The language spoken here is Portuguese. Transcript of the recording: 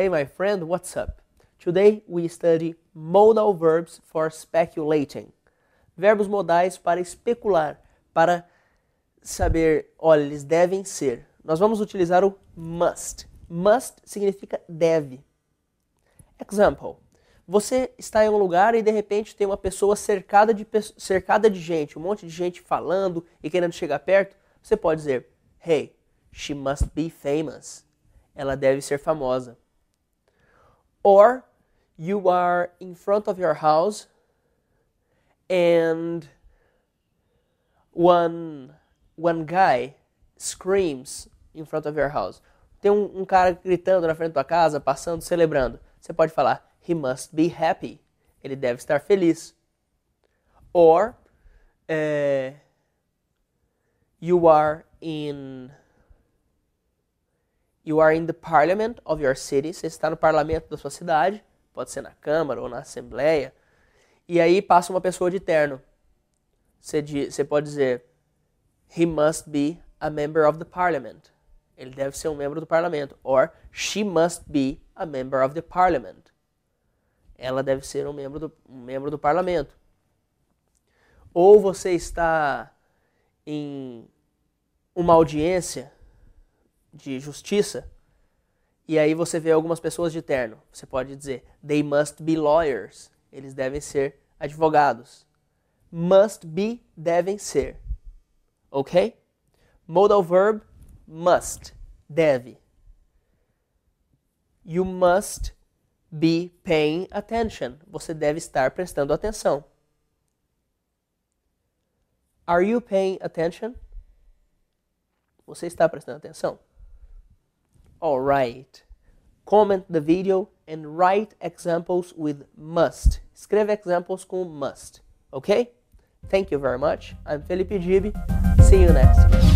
Hey my friend, what's up? Today we study modal verbs for speculating. Verbos modais para especular, para saber, olha, eles devem ser. Nós vamos utilizar o must. Must significa deve. Example. Você está em um lugar e de repente tem uma pessoa cercada de, cercada de gente, um monte de gente falando e querendo chegar perto. Você pode dizer, Hey, she must be famous. Ela deve ser famosa. Or you are in front of your house and one one guy screams in front of your house. Tem um, um cara gritando na frente da tua casa, passando, celebrando. Você pode falar, he must be happy. Ele deve estar feliz. Or uh, you are in you are in the parliament of your city. Você está no parlamento da sua cidade, pode ser na câmara ou na assembleia. E aí passa uma pessoa de terno. Você, você pode dizer he must be a member of the parliament. Ele deve ser um membro do parlamento. Or she must be a member of the parliament. Ela deve ser um membro do, um membro do parlamento. Ou você está em uma audiência de justiça e aí você vê algumas pessoas de terno. Você pode dizer they must be lawyers. Eles devem ser advogados. Must be devem ser. Ok? Modal verb must, deve. You must be paying attention. Você deve estar prestando atenção. Are you paying attention? Você está prestando atenção? Alright. Comment the video and write examples with must. Escreva examples com must. Okay? Thank you very much. I'm Felipe Gibi. See you next.